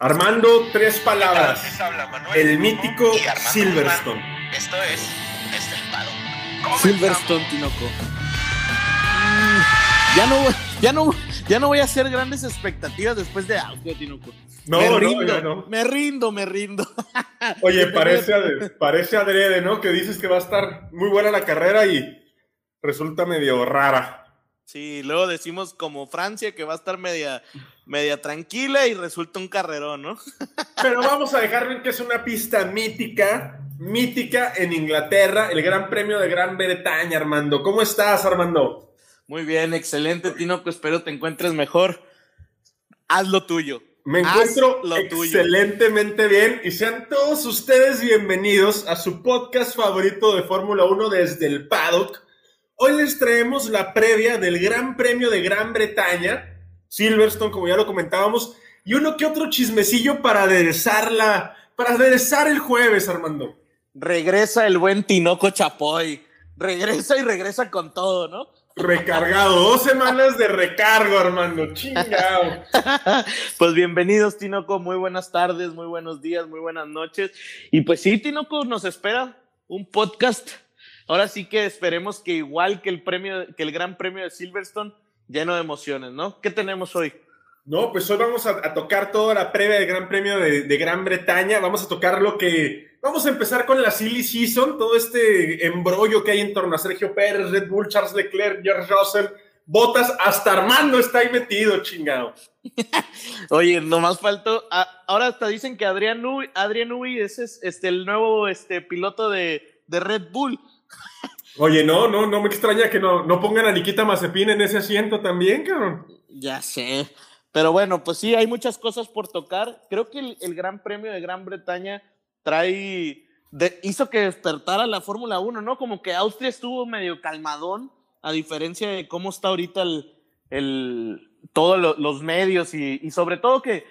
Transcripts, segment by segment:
Armando, tres palabras. El mítico Silverstone. Esto es Estelpado. Silverstone, Tinoco. Mm, Ya no, ya no, ya no voy a hacer grandes expectativas después de Austria, Tinoco. No, me no, rindo, ya no. me rindo, me rindo. Oye, parece, parece adrede, ¿no? Que dices que va a estar muy buena la carrera y resulta medio rara. Sí, luego decimos como Francia que va a estar media, media tranquila y resulta un carrerón, ¿no? Pero vamos a dejar bien que es una pista mítica, mítica en Inglaterra, el Gran Premio de Gran Bretaña, Armando. ¿Cómo estás, Armando? Muy bien, excelente, Tinoco. Espero te encuentres mejor. Haz lo tuyo. Me encuentro lo tuyo. excelentemente bien y sean todos ustedes bienvenidos a su podcast favorito de Fórmula 1 desde el paddock. Hoy les traemos la previa del Gran Premio de Gran Bretaña, Silverstone, como ya lo comentábamos, y uno que otro chismecillo para aderezar la, para aderezar el jueves, Armando. Regresa el buen Tinoco Chapoy. Regresa y regresa con todo, ¿no? Recargado, dos semanas de recargo, Armando. Chingao. Pues bienvenidos, Tinoco. Muy buenas tardes, muy buenos días, muy buenas noches. Y pues sí, Tinoco, nos espera un podcast. Ahora sí que esperemos que igual que el premio, que el Gran Premio de Silverstone, lleno de emociones, ¿no? ¿Qué tenemos hoy? No, pues hoy vamos a, a tocar toda la previa del Gran Premio de, de Gran Bretaña. Vamos a tocar lo que. Vamos a empezar con la Silly Season, todo este embrollo que hay en torno a Sergio Pérez, Red Bull, Charles Leclerc, George Russell, Botas, hasta Armando está ahí metido, chingado. Oye, nomás faltó. a- ahora hasta dicen que Adrián Nui, Adrián Nui es, es, este, el nuevo este, piloto de, de Red Bull. Oye, no, no, no me extraña que no, no pongan a Nikita Mazepin en ese asiento también, cabrón. Ya sé. Pero bueno, pues sí, hay muchas cosas por tocar. Creo que el, el Gran Premio de Gran Bretaña trae. de- hizo que despertara la Fórmula 1, ¿no? Como que Austria estuvo medio calmadón, a diferencia de cómo está ahorita el. el todos lo- los medios y, y sobre todo que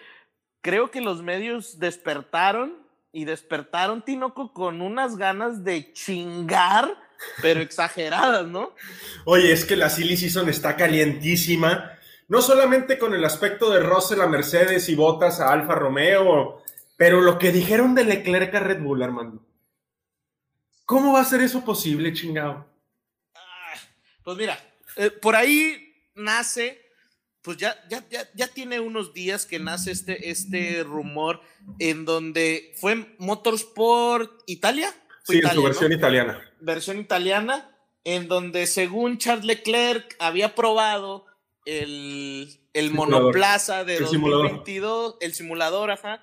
creo que los medios despertaron y despertaron Tinoco con unas ganas de chingar, pero exageradas, ¿no? Oye, es que la Silly Season está calientísima. No solamente con el aspecto de Russell a Mercedes y Botas a Alfa Romeo, pero lo que dijeron de Leclerc a Red Bull, Armando. ¿Cómo va a ser eso posible, chingado? Ah, Pues mira, eh, por ahí nace, pues ya, ya, ya, ya tiene unos días que nace este, este rumor en donde fue Motorsport Italia. Fue Sí, en su ¿no? versión italiana. versión italiana, en donde según Charles Leclerc había probado el, el Simulador. monoplaza de El simulador. 2022, el simulador, ajá,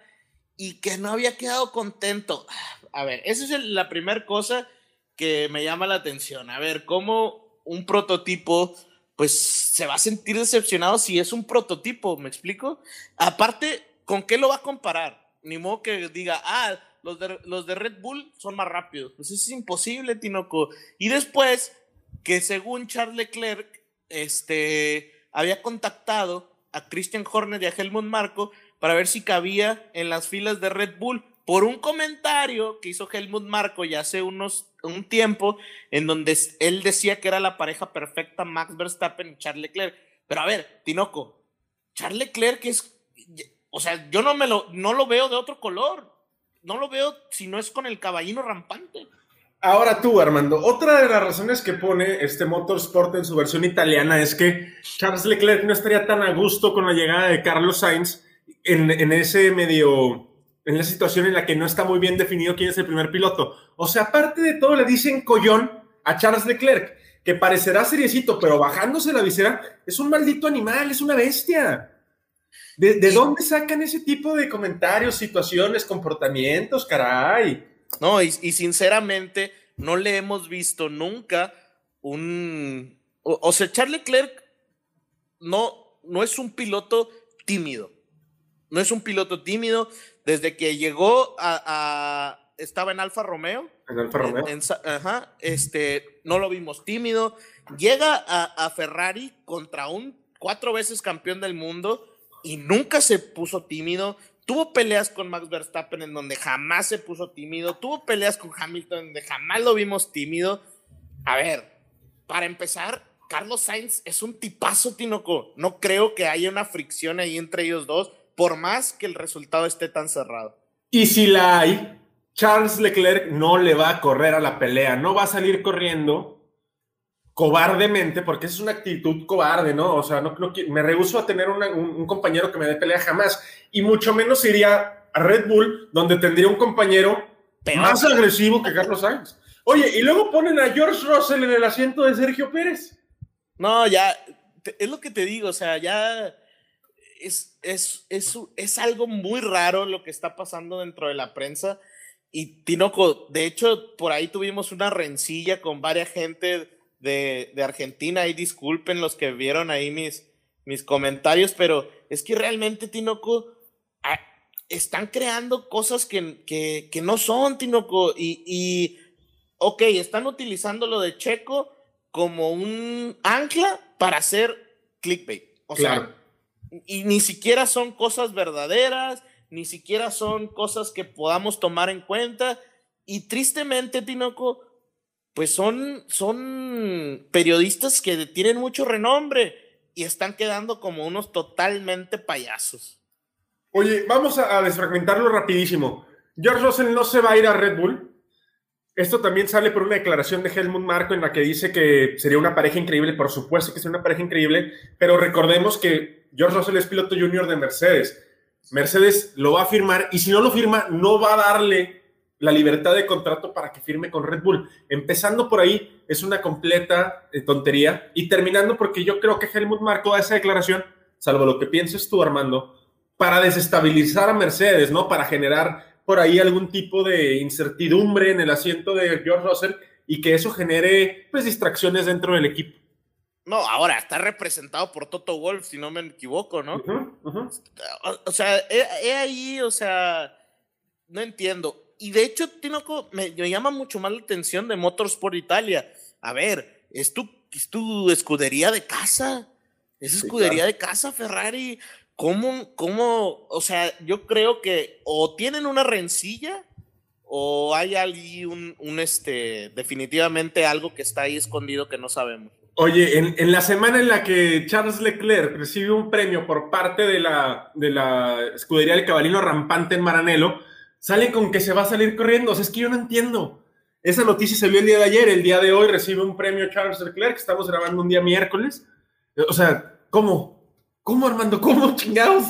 y que no había quedado contento. A ver, esa es el- la primera cosa que me llama la atención. A ver, cómo un prototipo, pues se va a sentir decepcionado si es un prototipo, ¿me explico? Aparte, ¿con qué lo va a comparar? Ni modo que diga, ah, los de, los de Red Bull son más rápidos. Pues eso es imposible, Tinoco. Y después, que según Charles Leclerc, este, había contactado a Christian Horner y a Helmut Marco para ver si cabía en las filas de Red Bull por un comentario que hizo Helmut Marco ya hace unos un tiempo en donde él decía que era la pareja perfecta Max Verstappen y Charles Leclerc. Pero a ver, Tinoco, Charles Leclerc es o sea, yo no me lo no lo veo de otro color. No lo veo si no es con el caballino rampante. Ahora tú, Armando, otra de las razones que pone este Motorsport en su versión italiana es que Charles Leclerc no estaría tan a gusto con la llegada de Carlos Sainz en ese medio, en la situación en la que no está muy bien definido quién es el primer piloto. O sea, aparte de todo, le dicen collón a Charles Leclerc, que parecerá seriecito, pero bajándose la visera, es un maldito animal, es una bestia. ¿De, de dónde sacan ese tipo de comentarios, situaciones, comportamientos, caray? No, y, y sinceramente no le hemos visto nunca un... O, o sea, Charles Leclerc no, no es un piloto tímido. No es un piloto tímido. Desde que llegó a... a- estaba en Alfa Romeo. En Alfa Romeo. en- en Sa- ajá, este, no lo vimos tímido. Llega a, a Ferrari contra un cuatro veces campeón del mundo y nunca se puso tímido. Tuvo peleas con Max Verstappen en donde jamás se puso tímido. Tuvo peleas con Hamilton en donde jamás lo vimos tímido. A ver, para empezar, Carlos Sainz es un tipazo, Tinoco. No creo que haya una fricción ahí entre ellos dos. Por más que el resultado esté tan cerrado. Y si la hay, Charles Leclerc no le va a correr a la pelea, no va a salir corriendo cobardemente, porque esa es una actitud cobarde, ¿no? O sea, no, me rehuso a tener un, compañero que me dé pelea jamás, y mucho menos iría a Red Bull, donde tendría un compañero más agresivo que Carlos Sainz. Oye, y luego ponen a George Russell en el asiento de Sergio Pérez. No, ya, es lo que te digo, o sea, ya es, es, es, es algo muy raro lo que está pasando dentro de la prensa. Y Tinoco, de hecho, por ahí tuvimos una rencilla con varias gente de, de, Argentina. Y disculpen los que vieron ahí mis, mis comentarios, pero es que realmente, Tinoco, están creando cosas que, que, que no son, Tinoco. Y, y, ok, están utilizando lo de Checo como un ancla para hacer clickbait. O sea, y ni siquiera son cosas verdaderas, ni siquiera son cosas que podamos tomar en cuenta. Y tristemente, Tinoco, pues son, son periodistas que tienen mucho renombre y están quedando como unos totalmente payasos. Oye, vamos a, desfragmentarlo rapidísimo. George Russell no se va a ir a Red Bull. Esto también sale por una declaración de Helmut Marco en la que dice que sería una pareja increíble, por supuesto que sería una pareja increíble, pero recordemos que George Russell es piloto junior de Mercedes. Mercedes lo va a firmar y si no lo firma, no va a darle la libertad de contrato para que firme con Red Bull. Empezando por ahí, es una completa eh, tontería y terminando porque yo creo que Helmut Marco da esa declaración, salvo lo que pienses tú, Armando, para desestabilizar a Mercedes, ¿no? Para generar por ahí algún tipo de incertidumbre en el asiento de George Russell y que eso genere pues distracciones dentro del equipo. No, ahora está representado por Toto Wolf, si no me equivoco, ¿no? O, sea, he, ahí, o sea, no entiendo. Y de hecho, Tinoco, me, llama mucho más la atención de Motorsport Italia. A ver, es tu, es tu escudería de casa. Es escudería de casa, Ferrari. ¿Cómo, ¿Cómo? O sea, yo creo que o tienen una rencilla o hay ahí un, un, este, definitivamente algo que está ahí escondido que no sabemos. Oye, en, la semana en la que Charles Leclerc recibe un premio por parte de la, de la escudería del cabalino rampante en Maranelo, sale con que se va a salir corriendo. O sea, es que yo no entiendo. Esa noticia se vio el día de ayer. El día de hoy recibe un premio Charles Leclerc. Estamos grabando un día miércoles. O sea, ¿cómo? ¿Cómo, Armando? ¿Cómo, chingados?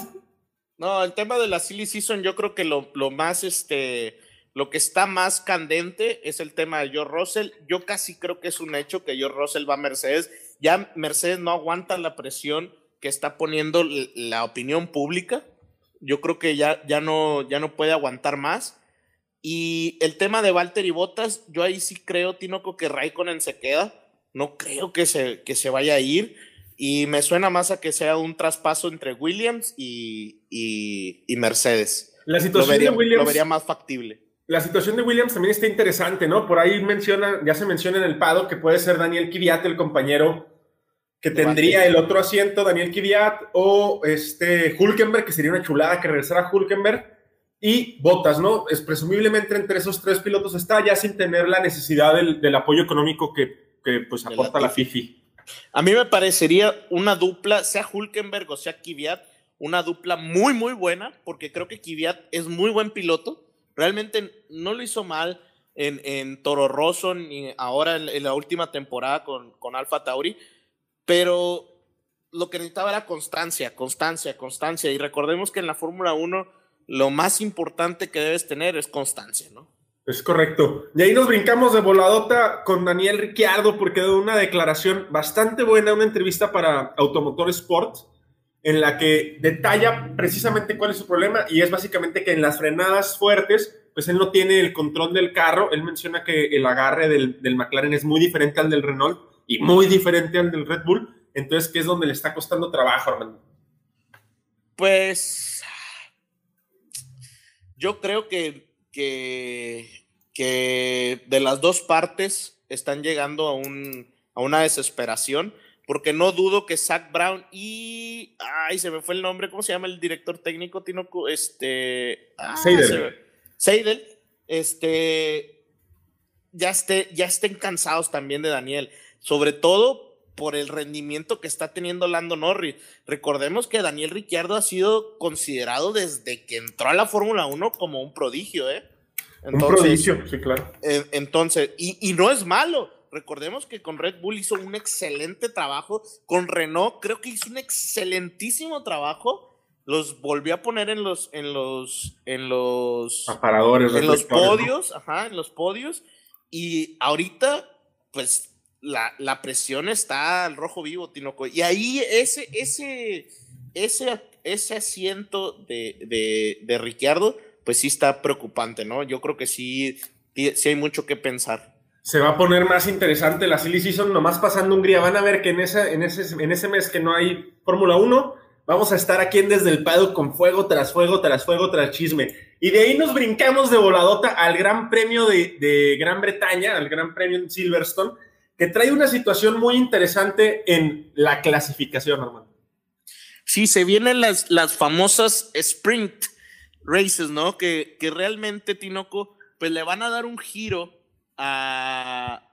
No, el tema de la silly season, yo creo que lo, lo más, este, lo que está más candente es el tema de George Russell. Yo casi creo que es un hecho que George Russell va a Mercedes. Ya Mercedes no aguanta la presión que está poniendo la opinión pública. Yo creo que ya, ya, no, ya no puede aguantar más. Y el tema de Walter y Bottas, yo ahí sí creo, Tinoco, que Raikkonen se queda. No creo que se, que se vaya a ir. Y me suena más a que sea un traspaso entre Williams y, y, Mercedes. La situación de Williams, lo vería más factible la situación de Williams también está interesante, ¿no? Por ahí menciona, ya se menciona en el Pado que puede ser Daniel Kvyat el compañero que tendría el otro asiento, Daniel Kvyat, o este Hulkenberg, que sería una chulada que regresara Hulkenberg, y Bottas, ¿no? Es presumiblemente entre esos tres pilotos está ya sin tener la necesidad del, apoyo económico que, que pues aporta la, FIFI. A mí me parecería una dupla, sea Hulkenberg o sea Kvyat, una dupla muy, muy buena, porque creo que Kvyat es muy buen piloto Realmente no lo hizo mal en, Toro Rosso ni ahora en, la última temporada con, con Alfa Tauri, pero lo que necesitaba era constancia, constancia, constancia. Y recordemos que en la Fórmula 1 lo más importante que debes tener es constancia, ¿no? Es correcto. Y ahí nos brincamos de voladota con Daniel Ricciardo porque dio una declaración bastante buena, una entrevista para Automotor Sport, en la que detalla precisamente cuál es su problema y es básicamente que en las frenadas fuertes, pues él no tiene el control del carro. Él menciona que el agarre del, del McLaren es muy diferente al del Renault y muy diferente al del Red Bull. Entonces, ¿qué es donde le está costando trabajo, Armando? Pues yo creo que, que, que de las dos partes están llegando a, un, a una desesperación porque no dudo que Zach Brown y. Ay, se me fue el nombre, ¿cómo se llama el director técnico? Tinoco? Este. Ah, Seidel. Este. Ya, esté, ya estén cansados también de Daniel. Sobre todo por el rendimiento que está teniendo Lando Norris. Recordemos que Daniel Ricciardo ha sido considerado desde que entró a la Fórmula 1 como un prodigio, ¿eh? Un prodigio, sí, claro. entonces, y, y no es malo. Recordemos que con Red Bull hizo un excelente trabajo. Con Renault creo que hizo un excelentísimo trabajo los volvió a poner en los en los en los aparadores en los podios ajá en los podios y ahorita pues la, la, presión está al rojo vivo Tinoco y ahí ese ese ese ese asiento de, de, de Ricciardo pues sí está preocupante no yo creo que sí sí hay mucho que pensar se va a poner más interesante la Silly Season nomás pasando Hungría van a ver que en ese en ese en ese mes que no hay Fórmula 1 Vamos a estar aquí en Desde el Pado con fuego tras fuego, tras fuego, tras chisme. Y de ahí nos brincamos de voladota al Gran Premio de, Gran Bretaña, al Gran Premio en Silverstone, que trae una situación muy interesante en la clasificación, hermano. Sí, se vienen las, las famosas sprint races, ¿no? Que, que realmente, Tinoco, pues le van a dar un giro a,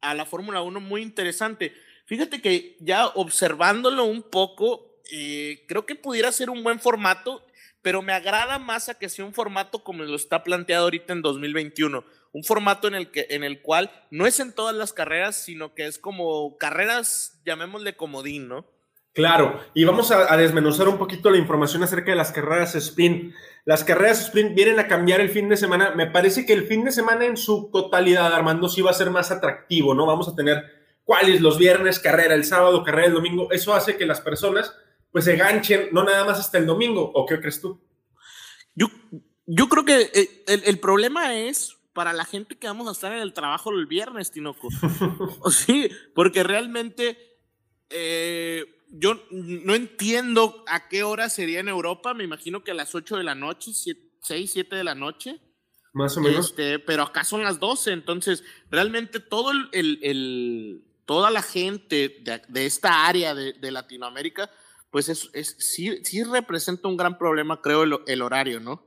a la Fórmula 1 muy interesante. Fíjate que ya observándolo un poco, eh, creo que pudiera ser un buen formato, pero me agrada más a que sea un formato como lo está planteado ahorita en 2021. Un formato en el, que, en el cual no es en todas las carreras, sino que es como carreras, llamémosle comodín, ¿no? Claro, y vamos a, desmenuzar un poquito la información acerca de las carreras sprint. Las carreras sprint vienen a cambiar el fin de semana. Me parece que el fin de semana en su totalidad, Armando, sí va a ser más atractivo, ¿no? Vamos a tener cuáles los viernes, carrera el sábado, carrera el domingo. Eso hace que las personas pues se ganchen, no nada más hasta el domingo, ¿o qué crees tú? Yo, yo creo que eh, el, problema es para la gente que vamos a estar en el trabajo el viernes, Tinoco. sí, porque realmente eh, yo no entiendo a qué hora sería en Europa, me imagino que a las 8 de la noche, 6, 7 de la noche. Más o menos. Este, pero acá son las 12, entonces realmente todo el, toda la gente de, esta área de, de Latinoamérica pues es, es, sí, sí representa un gran problema, creo, el, horario, ¿no?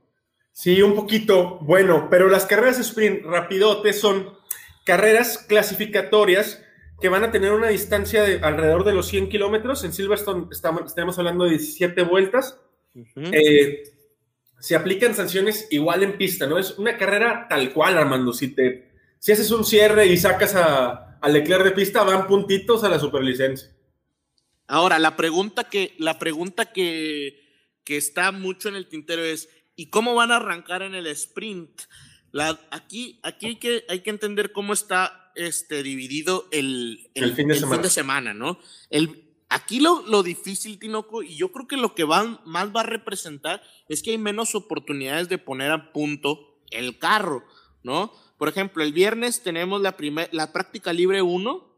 Sí, un poquito. Bueno, pero las carreras sprint rapidote son carreras clasificatorias que van a tener una distancia de alrededor de los 100 kilómetros. En Silverstone estamos, estamos hablando de 17 vueltas. Eh, se aplican sanciones igual en pista, ¿no? Es una carrera tal cual, Armando. Si, te, si haces un cierre y sacas a, a Leclerc de pista, van puntitos a la superlicencia. Ahora, la pregunta que, la pregunta que, que está mucho en el tintero es, ¿y cómo van a arrancar en el sprint? La, aquí aquí hay, que, hay que entender cómo está este, dividido el, el, fin, de fin, de semana. ¿no? El, aquí lo, lo, difícil, Tinoco, y yo creo que lo que va, más va a representar es que hay menos oportunidades de poner a punto el carro, ¿no? Por ejemplo, el viernes tenemos la, primer, la práctica libre 1,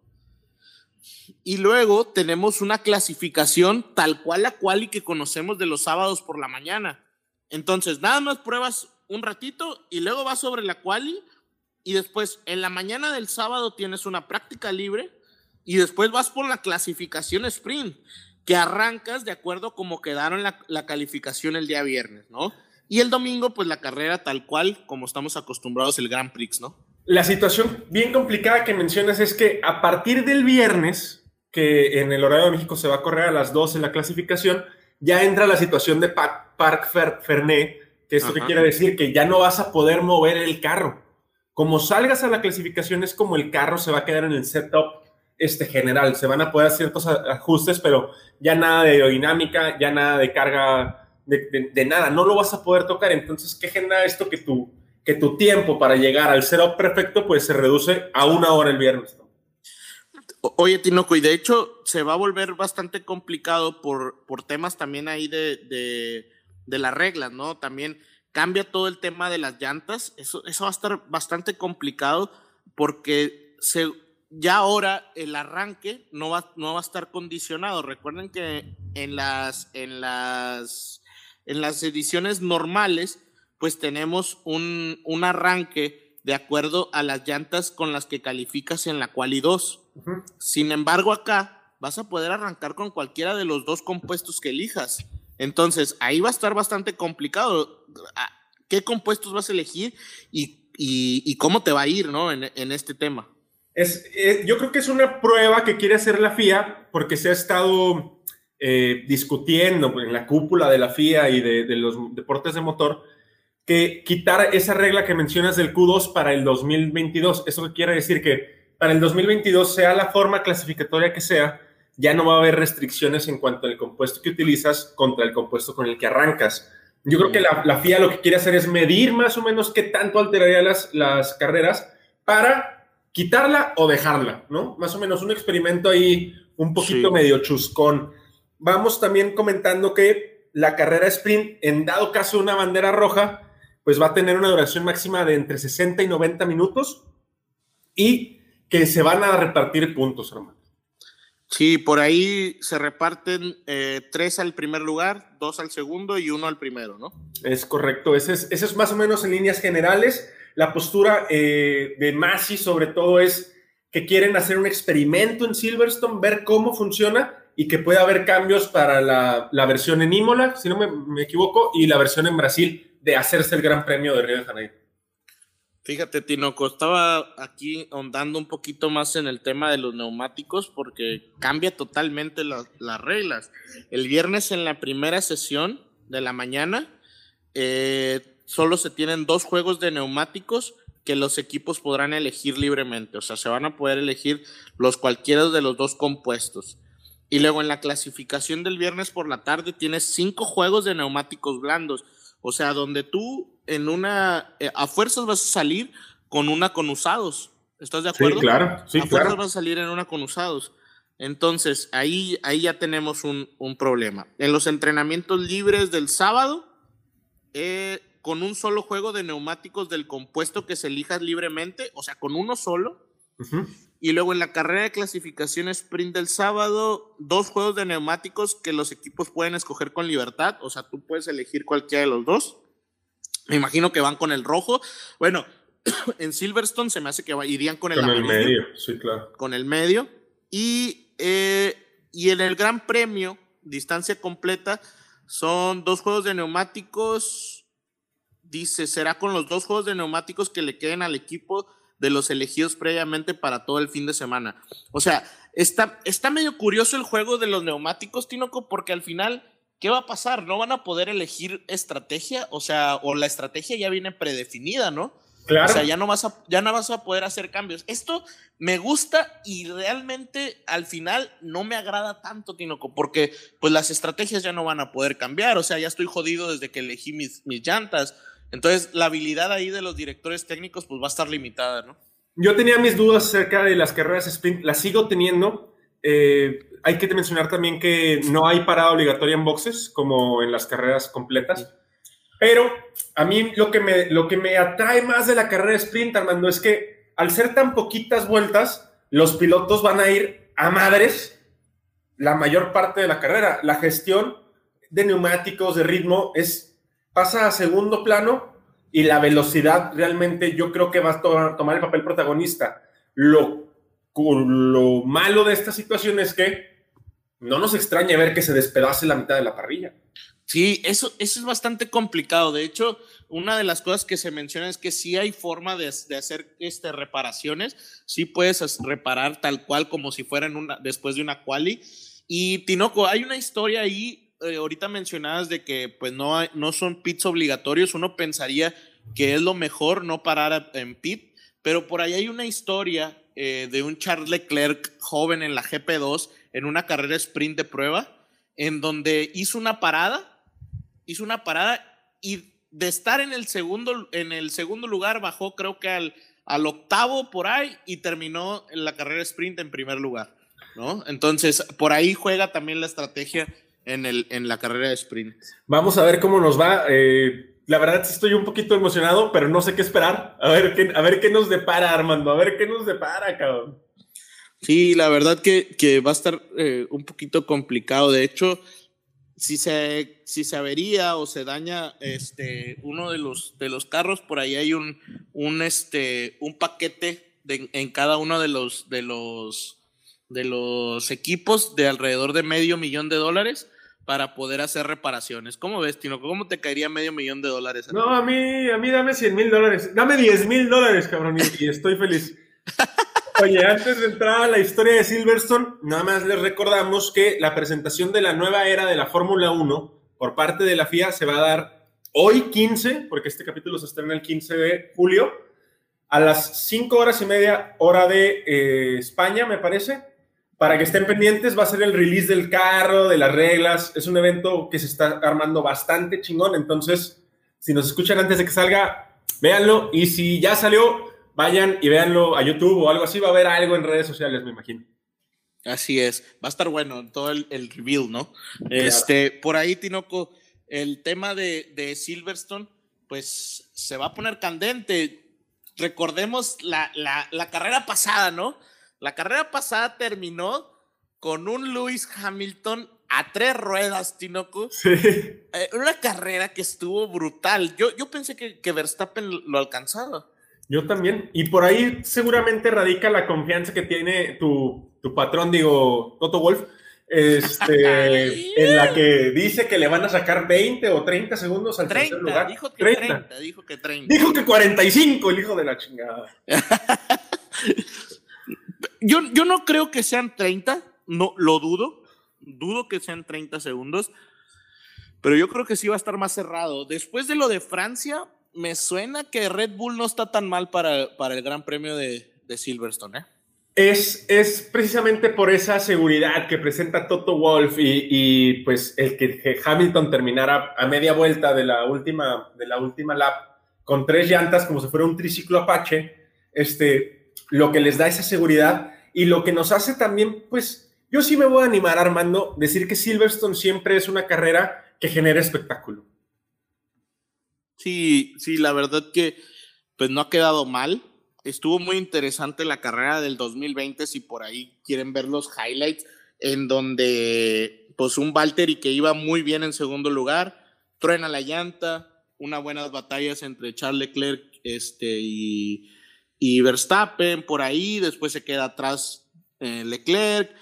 y luego tenemos una clasificación tal cual la cual y que conocemos de los sábados por la mañana. Entonces, nada más pruebas un ratito y luego vas sobre la quali y después en la mañana del sábado tienes una práctica libre y después vas por la clasificación sprint, que arrancas de acuerdo como quedaron la, la calificación el día viernes, ¿no? Y el domingo, pues la carrera tal cual como estamos acostumbrados el Grand Prix, ¿no? La situación bien complicada que mencionas es que a partir del viernes, que en el horario de México se va a correr a las 12 en la clasificación, ya entra la situación de Parc Fernet, que esto que quiere decir que ya no vas a poder mover el carro. Como salgas a la clasificación es como el carro se va a quedar en el setup este general, se van a poder hacer ciertos ajustes, pero ya nada de aerodinámica, ya nada de carga, de, de nada, no lo vas a poder tocar. Entonces, ¿qué genera esto que tú que tu tiempo para llegar al setup perfecto pues se reduce a una hora el viernes. Oye, Tinoco, y de hecho se va a volver bastante complicado por, por temas también ahí de, de, de las reglas, ¿no? También cambia todo el tema de las llantas, eso, eso va a estar bastante complicado porque se, ya ahora el arranque no va, no va a estar condicionado. Recuerden que en las, en las, en las ediciones normales pues tenemos un, un arranque de acuerdo a las llantas con las que calificas en la quali 2. Sin embargo, acá vas a poder arrancar con cualquiera de los dos compuestos que elijas. Entonces, ahí va a estar bastante complicado. ¿Qué compuestos vas a elegir y, y, cómo te va a ir ¿no? en, en este tema? Es, eh, yo creo que es una prueba que quiere hacer la FIA porque se ha estado eh, discutiendo en la cúpula de la FIA y de, de, los deportes de motor que quitar esa regla que mencionas del Q2 para el 2022. Eso quiere decir que para el 2022, sea la forma clasificatoria que sea, ya no va a haber restricciones en cuanto al compuesto que utilizas contra el compuesto con el que arrancas. Yo creo que la, la FIA lo que quiere hacer es medir más o menos qué tanto alteraría las, las carreras para quitarla o dejarla, ¿no? Más o menos un experimento ahí un poquito sí. medio chuscón. Vamos también comentando que la carrera sprint, en dado caso una bandera roja, pues va a tener una duración máxima de entre 60 y 90 minutos y que se van a repartir puntos, hermano. Sí, por ahí se reparten eh, tres al primer lugar, dos al segundo y uno al primero, ¿no? Es correcto, ese es, más o menos en líneas generales. La postura eh, de Masi sobre todo es que quieren hacer un experimento en Silverstone, ver cómo funciona y que pueda haber cambios para la, la versión en Imola, si no me, me, equivoco, y la versión en Brasil de hacerse el Gran Premio de Río de Janeiro. Fíjate, Tinoco, estaba aquí ahondando un poquito más en el tema de los neumáticos porque cambia totalmente la, las reglas. El viernes en la primera sesión de la mañana eh, solo se tienen dos juegos de neumáticos que los equipos podrán elegir libremente, o sea, se van a poder elegir los cualquiera de los dos compuestos. Y luego en la clasificación del viernes por la tarde tienes cinco juegos de neumáticos blandos, o sea, donde tú en una, eh, a fuerzas vas a salir con una con usados. ¿Estás de acuerdo? Sí, claro. Sí, a fuerzas claro. vas a salir en una con usados. Entonces, ahí, ahí ya tenemos un, un problema. En los entrenamientos libres del sábado, eh, con un solo juego de neumáticos del compuesto que se elija libremente, o sea, con uno solo. Uh -huh. Y luego en la carrera de clasificación sprint del sábado, dos juegos de neumáticos que los equipos pueden escoger con libertad, o sea, tú puedes elegir cualquiera de los dos. Me imagino que van con el rojo. Bueno, en Silverstone se me hace que irían con el Con el medio, sí, claro. Con el medio. Y, eh, y en el Gran Premio, distancia completa, son dos juegos de neumáticos. Dice, será con los dos juegos de neumáticos que le queden al equipo de los elegidos previamente para todo el fin de semana. O sea, está, está medio curioso el juego de los neumáticos, Tinoco, porque al final ¿qué va a pasar? ¿No van a poder elegir estrategia? O sea, o la estrategia ya viene predefinida, ¿no? Claro. O sea, ya no, vas a, ya no vas a poder hacer cambios. Esto me gusta y realmente al final no me agrada tanto, Tinoco, porque pues las estrategias ya no van a poder cambiar. O sea, ya estoy jodido desde que elegí mis, mis llantas. Entonces, la habilidad ahí de los directores técnicos pues va a estar limitada, ¿no? Yo tenía mis dudas acerca de las carreras sprint, las sigo teniendo. Eh, hay que mencionar también que no hay parada obligatoria en boxes, como en las carreras completas. Pero a mí lo que me, lo que me atrae más de la carrera sprint, Armando, es que al ser tan poquitas vueltas, los pilotos van a ir a madres la mayor parte de la carrera. La gestión de neumáticos, de ritmo, es, pasa a segundo plano y la velocidad realmente yo creo que va a to tomar el papel protagonista. Lo, lo malo de esta situación es que no nos extraña ver que se despedace la mitad de la parrilla. Sí, eso, eso es bastante complicado. De hecho, una de las cosas que se menciona es que sí hay forma de, de hacer este, reparaciones. Sí puedes reparar tal cual como si fueran una, después de una quali. Y Tinoco, hay una historia ahí, eh, ahorita mencionadas de que pues no, no son pits obligatorios. Uno pensaría que es lo mejor no parar en pit, pero por ahí hay una historia eh, de un Charles Leclerc joven en la GP2 en una carrera sprint de prueba, en donde hizo una parada hizo una parada y de estar en el segundo, en el segundo lugar bajó creo que al, al octavo por ahí y terminó en la carrera sprint en primer lugar, ¿no? Entonces, por ahí juega también la estrategia en, el, en la carrera de sprint. Vamos a ver cómo nos va. Eh, la verdad estoy un poquito emocionado, pero no sé qué esperar. A ver qué, a ver qué nos depara, Armando. A ver qué nos depara, cabrón. Sí, la verdad que, que va a estar eh, un poquito complicado. De hecho, si se, si se avería o se daña este, uno de los, de los carros, por ahí hay un, un, este, un paquete de, en cada uno de los, de, los, de los equipos de alrededor de medio millón de dólares para poder hacer reparaciones. ¿Cómo ves, Tino? ¿Cómo te caería medio millón de dólares? A no, a mí, a mí dame 100 mil dólares. Dame 10 mil dólares, cabrón, y, y estoy feliz. Oye, antes de entrar a la historia de Silverstone, nada más les recordamos que la presentación de la nueva era de la Fórmula 1 por parte de la FIA se va a dar hoy 15, porque este capítulo se estrena el 15 de julio, a las 5 horas y media hora de eh, España, me parece. Para que estén pendientes, va a ser el release del carro, de las reglas. Es un evento que se está armando bastante chingón. Entonces, si nos escuchan antes de que salga, véanlo. Y si ya salió, vayan y véanlo a YouTube o algo así. Va a haber algo en redes sociales, me imagino. Así es. Va a estar bueno todo el, el reveal, ¿no? Este, por ahí, Tinoco, el tema de, de Silverstone, pues se va a poner candente recordemos la, la, carrera pasada, ¿no? La carrera pasada terminó con un Lewis Hamilton a tres ruedas, Tinoco. Sí. Eh, una carrera que estuvo brutal. Yo, yo pensé que, que Verstappen lo alcanzaba. Yo también. Y por ahí seguramente radica la confianza que tiene tu, tu patrón, digo, Toto Wolf, este, en la que dice que le van a sacar 20 o 30 segundos al 30, tercer lugar. Dijo que 30. dijo que 30. Dijo que 45, el hijo de la chingada. yo, yo no creo que sean 30, no, lo dudo. Dudo que sean 30 segundos. Pero yo creo que sí va a estar más cerrado. Después de lo de Francia, me suena que Red Bull no está tan mal para, para el Gran Premio de, de Silverstone, ¿eh? Es, es, precisamente por esa seguridad que presenta Toto Wolf y, pues el que, Hamilton terminara a media vuelta de la última, de la última lap con tres llantas como si fuera un triciclo Apache, este, lo que les da esa seguridad y lo que nos hace también, pues yo sí me voy a animar Armando, decir que Silverstone siempre es una carrera que genera espectáculo. Sí, sí, la verdad que pues no ha quedado mal estuvo muy interesante la carrera del 2020, si por ahí quieren ver los highlights, en donde pues un Valtteri que iba muy bien en segundo lugar, truena la llanta, unas buenas batallas entre Charles Leclerc este, y, y Verstappen por ahí, después se queda atrás eh, Leclerc,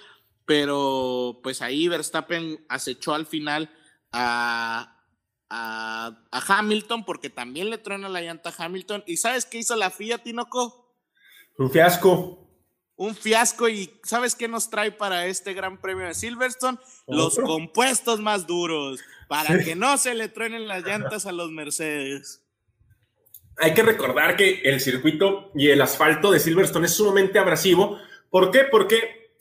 pero pues ahí Verstappen acechó al final a, a, Hamilton porque también le truena la llanta a Hamilton. ¿Y sabes qué hizo la FIA, Tinoco? Un fiasco. Un fiasco y ¿sabes qué nos trae para este Gran Premio de Silverstone? Los compuestos más duros para que no se le truenen las llantas a los Mercedes. Hay que recordar que el circuito y el asfalto de Silverstone es sumamente abrasivo. ¿Por qué? Porque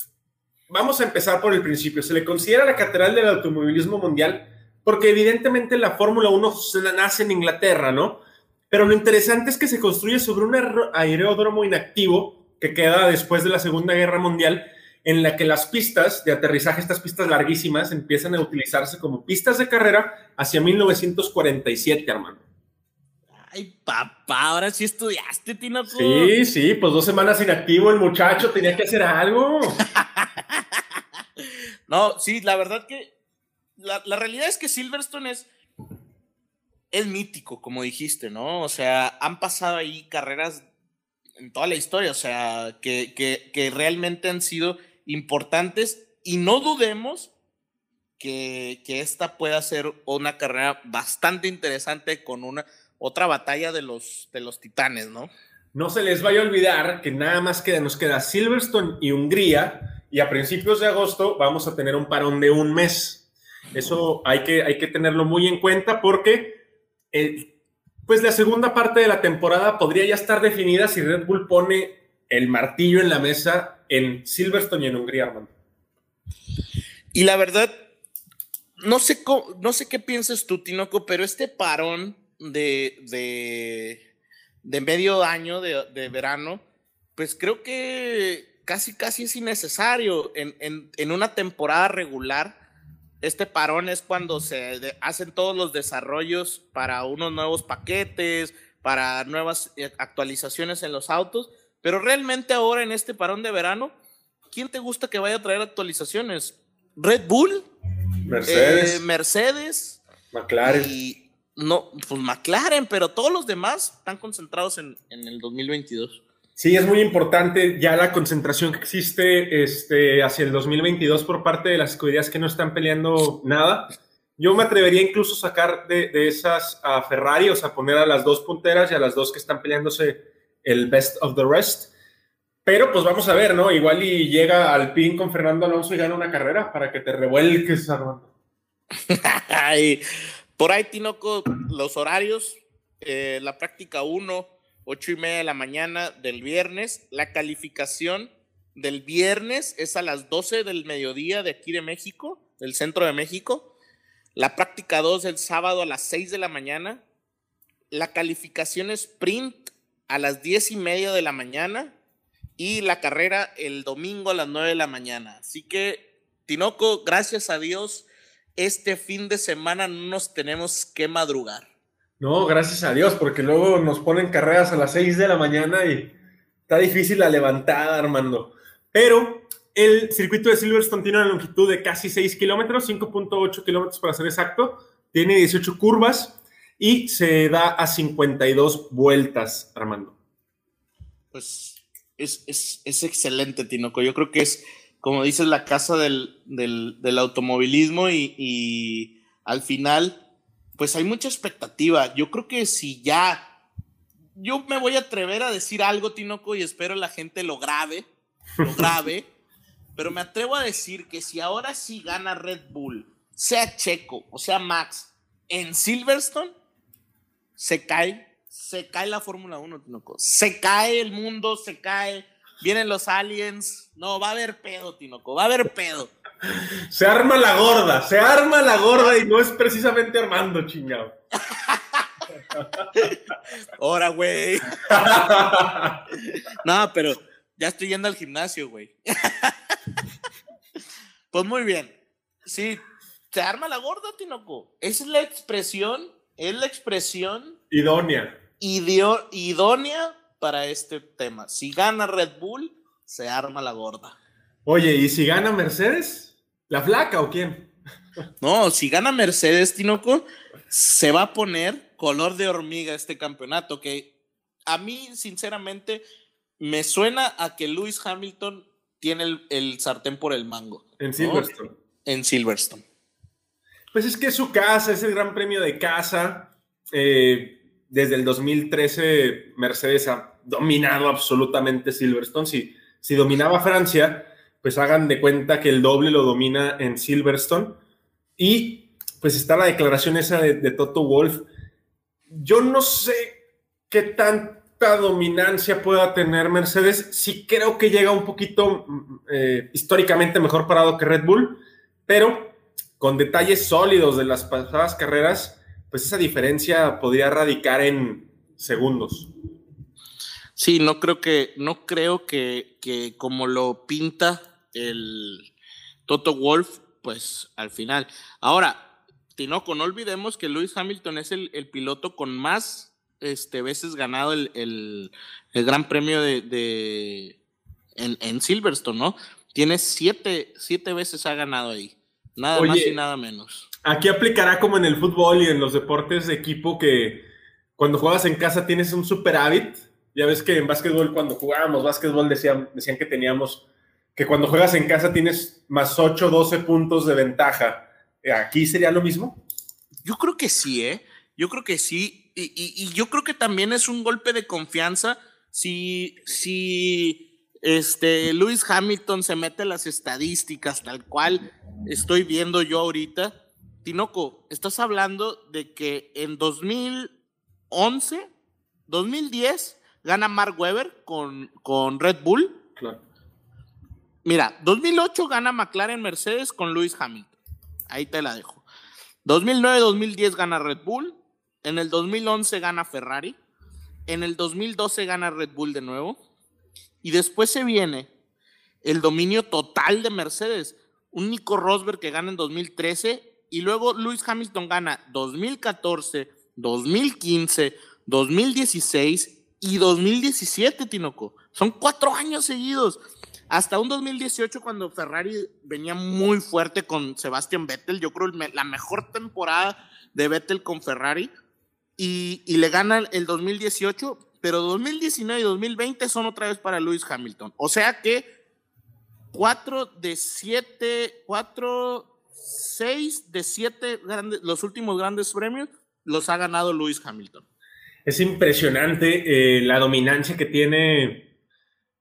vamos a empezar por el principio. Se le considera la catedral del automovilismo mundial porque evidentemente la Fórmula 1 nace en Inglaterra, ¿no? Pero lo interesante es que se construye sobre un aeródromo inactivo que queda después de la Segunda Guerra Mundial, en la que las pistas de aterrizaje, estas pistas larguísimas, empiezan a utilizarse como pistas de carrera hacia 1947, hermano. Ay, papá, ahora sí estudiaste, Tino. Sí, sí, pues dos semanas inactivo el muchacho, tenía que hacer algo. no, sí, la verdad que la, realidad es que Silverstone es, es mítico, como dijiste, ¿no? O sea, han pasado ahí carreras en toda la historia, o sea, que, que, realmente han sido importantes y no dudemos que, que, esta pueda ser una carrera bastante interesante con una otra batalla de los, de los titanes, ¿no? No se les vaya a olvidar que nada más queda, nos queda Silverstone y Hungría y a principios de agosto vamos a tener un parón de un mes. Eso hay que, hay que tenerlo muy en cuenta porque eh, pues la segunda parte de la temporada podría ya estar definida si Red Bull pone el martillo en la mesa en Silverstone y en Hungría, Armando. Y la verdad, no sé, no sé qué piensas tú, Tinoco, pero este parón de, de, medio año, de, verano, pues creo que casi, casi es innecesario en, en una temporada regular este parón es cuando se hacen todos los desarrollos para unos nuevos paquetes, para nuevas eh, actualizaciones en los autos, pero realmente ahora en este parón de verano, ¿quién te gusta que vaya a traer actualizaciones? ¿Red Bull? Mercedes. Eh, Mercedes. McLaren. Y no, pues McLaren, pero todos los demás están concentrados en, en el 2022. Sí, es muy importante ya la concentración que existe este, hacia el 2022 por parte de las escuderías que no están peleando nada. Yo me atrevería incluso a sacar de, esas a Ferrari, o sea, poner a las dos punteras y a las dos que están peleándose el best of the rest. Pero pues vamos a ver, ¿no? Igual y llega al pin con Fernando Alonso y gana una carrera para que te revuelques, Armando. por ahí, Tinoco, los horarios, eh, la práctica 1, 8 y media de la mañana del viernes, la calificación del viernes es a las 12 del mediodía de aquí de México, del centro de México, la práctica 2 el sábado a las 6 de la mañana, la calificación sprint a las 10 y media de la mañana y la carrera el domingo a las 9 de la mañana. Así que, Tinoco, gracias a Dios, este fin de semana no nos tenemos que madrugar. No, gracias a Dios, porque luego nos ponen carreras a las 6 de la mañana y está difícil la levantada, Armando. Pero el circuito de Silverstone tiene una longitud de casi 6 kilómetros, 5.8 kilómetros para ser exacto. Tiene 18 curvas y se da a 52 vueltas, Armando. Pues es, es, excelente, Tinoco. Yo creo que es, como dices, la casa del, automovilismo y, al final, pues hay mucha expectativa. Yo creo que si ya, yo me voy a atrever a decir algo, Tinoco, y espero la gente lo grabe, lo grabe, pero me atrevo a decir que si ahora sí gana Red Bull, sea Checo o sea Max, en Silverstone, se cae se cae la Fórmula 1, Tinoco. Se cae el mundo, se cae. Vienen los aliens. No, va a haber pedo, Tinoco. Va a haber pedo. Se arma la gorda, se arma la gorda y no es precisamente Armando, chingado. Ahora, güey. no, pero ya estoy yendo al gimnasio, güey. pues muy bien. Sí, se arma la gorda, Tinoco. Esa es la expresión, es la expresión. Idónea idónea para este tema. Si gana Red Bull, se arma la gorda. Oye, ¿y si gana Mercedes? ¿La flaca o quién? No, si gana Mercedes, Tinoco, se va a poner color de hormiga este campeonato, que a mí, sinceramente, me suena a que Lewis Hamilton tiene el, sartén por el mango. En Silverstone. En Silverstone. Pues es que es su casa, es el gran premio de casa. Eh, desde el 2013 Mercedes ha dominado absolutamente Silverstone. Si, si dominaba Francia, pues hagan de cuenta que el doble lo domina en Silverstone. Y pues está la declaración esa de, Toto Wolf. Yo no sé qué tanta dominancia pueda tener Mercedes. Sí creo que llega un poquito mm, eh, históricamente mejor parado que Red Bull, pero con detalles sólidos de las pasadas carreras pues esa diferencia podría radicar en segundos. Sí, no creo que, no creo que, que como lo pinta el Toto Wolf, pues al final. Ahora, Tinoco, no olvidemos que Lewis Hamilton es el, piloto con más este, veces ganado el, Gran Premio de, en, Silverstone, ¿no? Tiene siete, siete veces ha ganado ahí. Nada más y nada menos. Aquí aplicará como en el fútbol y en los deportes de equipo que cuando juegas en casa tienes un superávit. Ya ves que en básquetbol, cuando jugábamos básquetbol, decían, decían que teníamos que cuando juegas en casa tienes más 8, 12 puntos de ventaja. ¿Aquí sería lo mismo? Yo creo que sí, ¿eh? Yo creo que sí. Y, yo creo que también es un golpe de confianza si, si este, Lewis Hamilton se mete las estadísticas tal cual estoy viendo yo ahorita Tinoco, estás hablando de que en 2011, 2010 gana Mark Webber con, con Red Bull. Claro. Mira, 2008 gana McLaren Mercedes con Lewis Hamilton. Ahí te la dejo. 2009-2010 gana Red Bull. En el 2011 gana Ferrari. En el 2012 gana Red Bull de nuevo. Y después se viene el dominio total de Mercedes. Un Nico Rosberg que gana en 2013 y luego Lewis Hamilton gana 2014, 2015, 2016 y 2017, Tinoco. Son cuatro años seguidos. Hasta un 2018 cuando Ferrari venía muy fuerte con Sebastian Vettel, yo creo la mejor temporada de Vettel con Ferrari y, y le gana el 2018, pero 2019 y 2020 son otra vez para Lewis Hamilton. O sea que cuatro de siete, cuatro seis de siete grandes, los últimos grandes premios los ha ganado Lewis Hamilton. Es impresionante eh, la dominancia que tiene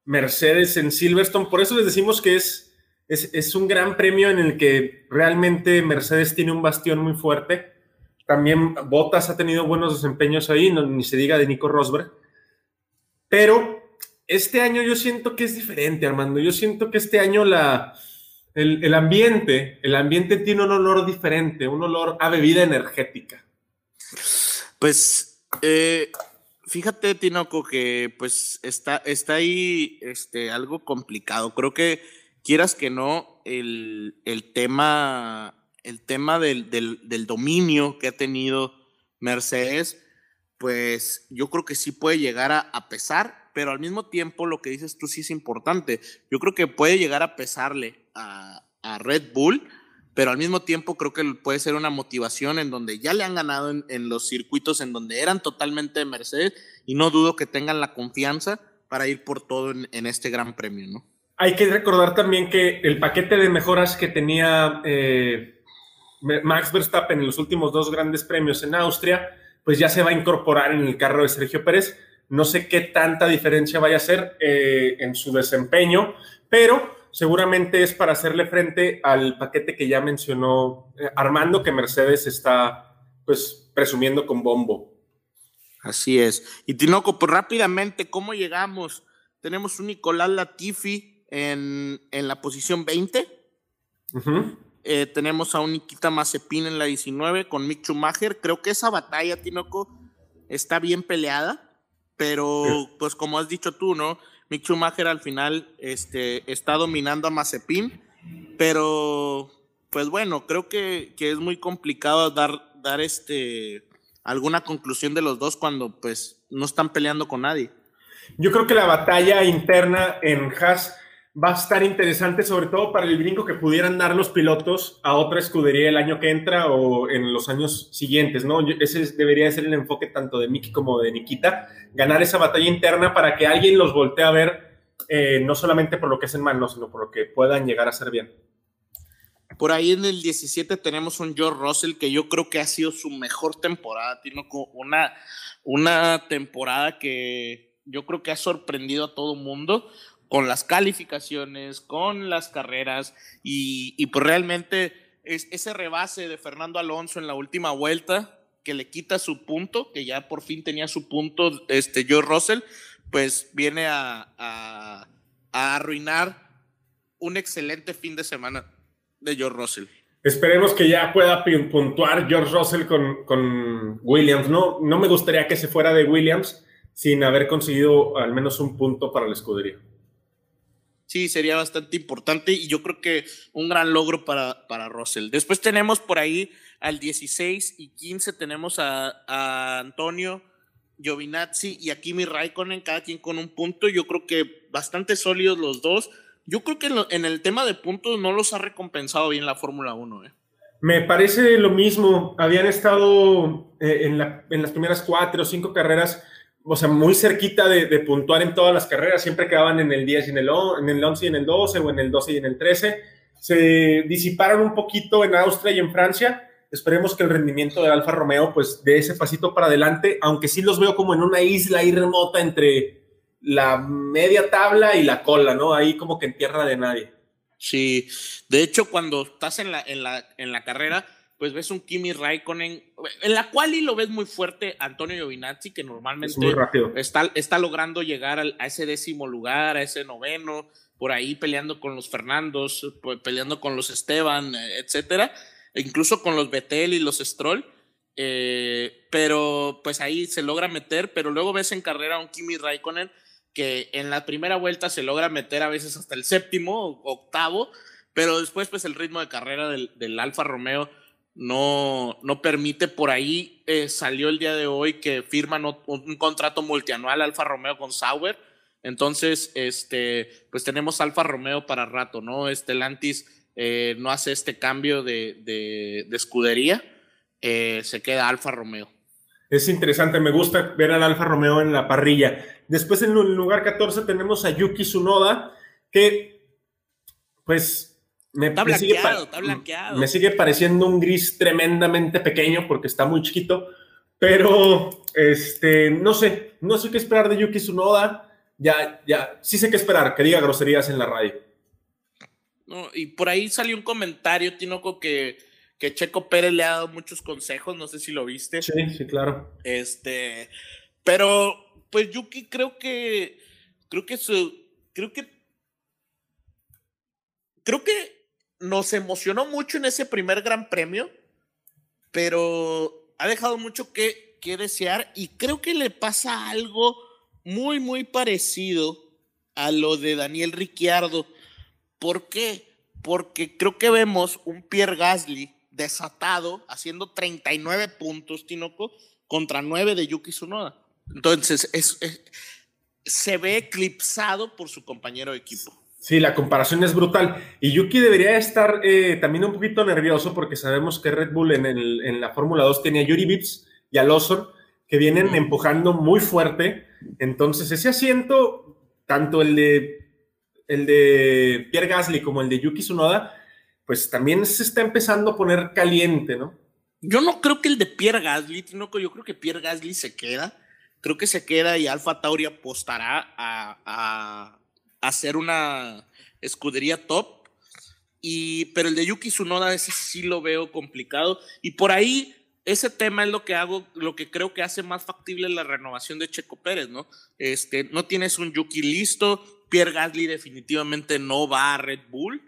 Mercedes en Silverstone. Por eso les decimos que es, es, un gran premio en el que realmente Mercedes tiene un bastión muy fuerte. También Bottas ha tenido buenos desempeños ahí, ni se diga de Nico Rosberg. Pero este año yo siento que es diferente, Armando. Yo siento que este año la, el, el ambiente, el ambiente tiene un olor diferente, un olor a bebida energética. Pues eh, fíjate, Tinoco, que pues está, está ahí este, algo complicado. Creo que quieras que no, el, el tema, el tema del, del, del, dominio que ha tenido Mercedes, pues yo creo que sí puede llegar a, a, pesar, pero al mismo tiempo lo que dices tú sí es importante. Yo creo que puede llegar a pesarle a, a Red Bull pero al mismo tiempo creo que puede ser una motivación en donde ya le han ganado en, los circuitos en donde eran totalmente de Mercedes y no dudo que tengan la confianza para ir por todo en, en este gran premio, ¿no? Hay que recordar también que el paquete de mejoras que tenía eh, Max Verstappen en los últimos dos grandes premios en Austria, pues ya se va a incorporar en el carro de Sergio Pérez. No sé qué tanta diferencia vaya a ser eh, en su desempeño, pero seguramente es para hacerle frente al paquete que ya mencionó eh, Armando, que Mercedes está pues presumiendo con bombo. Así es. Y Tinoco, pues rápidamente, ¿cómo llegamos? Tenemos un Nicolás Latifi en, en la posición 20. Uh -huh. eh, tenemos a un Nikita Mazepin en la 19 con Mick Schumacher. Creo que esa batalla, Tinoco, está bien peleada, pero sí. pues como has dicho tú, ¿no? Mick Schumacher al final este, está dominando a Mazepin, pero pues bueno, creo que, que, es muy complicado dar, dar este, alguna conclusión de los dos cuando pues no están peleando con nadie. Yo creo que la batalla interna en Haas va a estar interesante, sobre todo para el brinco que pudieran dar los pilotos a otra escudería el año que entra o en los años siguientes, ¿no? Ese debería ser el enfoque tanto de Miki como de Nikita, ganar esa batalla interna para que alguien los voltee a ver, eh, no solamente por lo que hacen mal, no, sino por lo que puedan llegar a ser bien. Por ahí en el 17 tenemos un George Russell que yo creo que ha sido su mejor temporada, tiene una, una temporada que yo creo que ha sorprendido a todo mundo con las calificaciones, con las carreras y, y pues realmente es ese rebase de Fernando Alonso en la última vuelta que le quita su punto, que ya por fin tenía su punto este George Russell, pues viene a, a, arruinar un excelente fin de semana de George Russell. Esperemos que ya pueda puntuar George Russell con, con Williams. No, no me gustaría que se fuera de Williams sin haber conseguido al menos un punto para la escudería sí, sería bastante importante y yo creo que un gran logro para, para Russell. Después tenemos por ahí al 16 y 15 tenemos a, a Antonio Giovinazzi y a Kimi Raikkonen, cada quien con un punto. Yo creo que bastante sólidos los dos. Yo creo que en, lo, el tema de puntos no los ha recompensado bien la Fórmula 1. ¿eh? Me parece lo mismo. Habían estado eh, en, la, en las primeras cuatro o cinco carreras o sea, muy cerquita de, de, puntuar en todas las carreras, siempre quedaban en el 10 y en el, el 11 y en el 12 o en el 12 y en el 13. Se disiparon un poquito en Austria y en Francia. Esperemos que el rendimiento del Alfa Romeo pues dé ese pasito para adelante, aunque sí los veo como en una isla ahí remota entre la media tabla y la cola, ¿no? Ahí como que en tierra de nadie. Sí, de hecho cuando estás en la, en la, en la carrera, pues ves un Kimi Raikkonen, en la cual y lo ves muy fuerte Antonio Giovinazzi, que normalmente está, está logrando llegar al, a ese décimo lugar, a ese noveno, por ahí peleando con los Fernandos, peleando con los Esteban, etcétera, e incluso con los Betel y los Stroll. Eh, pero pues ahí se logra meter, pero luego ves en carrera a un Kimi Raikkonen que en la primera vuelta se logra meter a veces hasta el séptimo, octavo, pero después pues el ritmo de carrera del, del Alfa Romeo no, no permite. Por ahí eh, salió el día de hoy que firman un, contrato multianual Alfa Romeo con Sauer. Entonces, este, pues tenemos Alfa Romeo para rato, ¿no? Estelantis eh, no hace este cambio de, de, de escudería, eh, se queda Alfa Romeo. Es interesante, me gusta ver al Alfa Romeo en la parrilla. Después en el lugar 14 tenemos a Yuki Tsunoda, que pues me, está, me, sigue está blanqueado. me sigue pareciendo un gris tremendamente pequeño porque está muy chiquito, pero este, no sé, no sé qué esperar de Yuki Tsunoda. ya, ya, sí sé qué esperar, que diga groserías en la radio. No, y por ahí salió un comentario, Tinoco, que, que Checo Pérez le ha dado muchos consejos, no sé si lo viste. Sí, sí, claro. Este, pero pues Yuki creo que, creo que su, creo que, creo que nos emocionó mucho en ese primer Gran Premio, pero ha dejado mucho que, que desear y creo que le pasa algo muy, muy parecido a lo de Daniel Ricciardo. ¿Por qué? Porque creo que vemos un Pierre Gasly desatado haciendo 39 puntos, Tinoco, contra 9 de Yuki Tsunoda. Entonces, es, se ve eclipsado por su compañero de equipo. Sí, la comparación es brutal. Y Yuki debería estar eh, también un poquito nervioso porque sabemos que Red Bull en, el, en la Fórmula 2 tenía a Yuri Vips y a Lawson que vienen empujando muy fuerte. Entonces, ese asiento, tanto el de, el de Pierre Gasly como el de Yuki Tsunoda, pues también se está empezando a poner caliente, ¿no? Yo no creo que el de Pierre Gasly, Tinoco, yo creo que Pierre Gasly se queda. Creo que se queda y Alfa Tauri apostará a, a, hacer una escudería top. Y, pero el de Yuki Tsunoda, ese sí lo veo complicado. Y por ahí, ese tema es lo que hago, lo que creo que hace más factible la renovación de Checo Pérez, ¿no? Este, no tienes un Yuki listo, Pierre Gasly definitivamente no va a Red Bull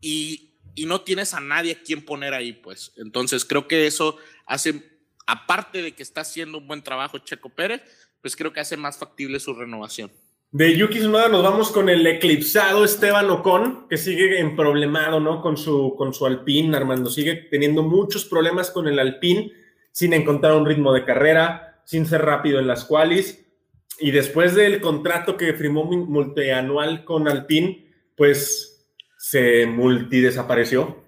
y, y no tienes a nadie a quien poner ahí, pues. Entonces creo que eso hace aparte de que está haciendo un buen trabajo Checo Pérez, pues creo que hace más factible su renovación. De Yuki Tsunoda nos vamos con el eclipsado Esteban Ocon, que sigue en problemado, ¿no? Con su, con su Alpine, Armando. Sigue teniendo muchos problemas con el Alpine, sin encontrar un ritmo de carrera, sin ser rápido en las qualis. Y después del contrato que firmó multianual con Alpine, pues se multidesapareció.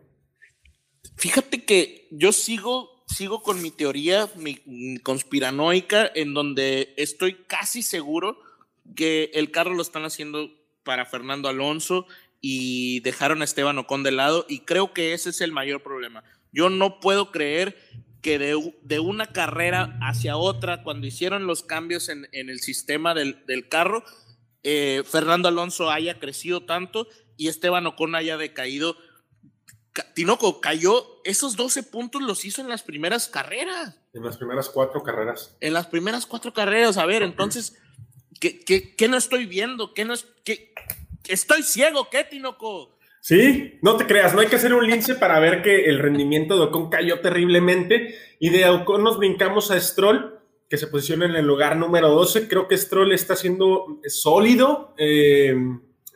Fíjate que yo sigo sigo con mi teoría mi, conspiranoica, en donde estoy casi seguro que el carro lo están haciendo para Fernando Alonso y dejaron a Esteban Ocon de lado, y creo que ese es el mayor problema. Yo no puedo creer que de, de una carrera hacia otra, cuando hicieron los cambios en, en el sistema del, del carro, eh, Fernando Alonso haya crecido tanto y Esteban Ocon haya decaído Tinoco cayó, esos 12 puntos los hizo en las primeras carreras. En las primeras cuatro carreras. En las primeras cuatro carreras, a ver, entonces, ¿qué, qué, no estoy viendo? ¿Qué no es, qué, estoy ciego, ¿qué, Tinoco? Sí, no te creas, no hay que hacer un lince para ver que el rendimiento de Ocon cayó terriblemente y de Ocon nos brincamos a Stroll, que se posiciona en el lugar número 12. Creo que Stroll está siendo sólido eh,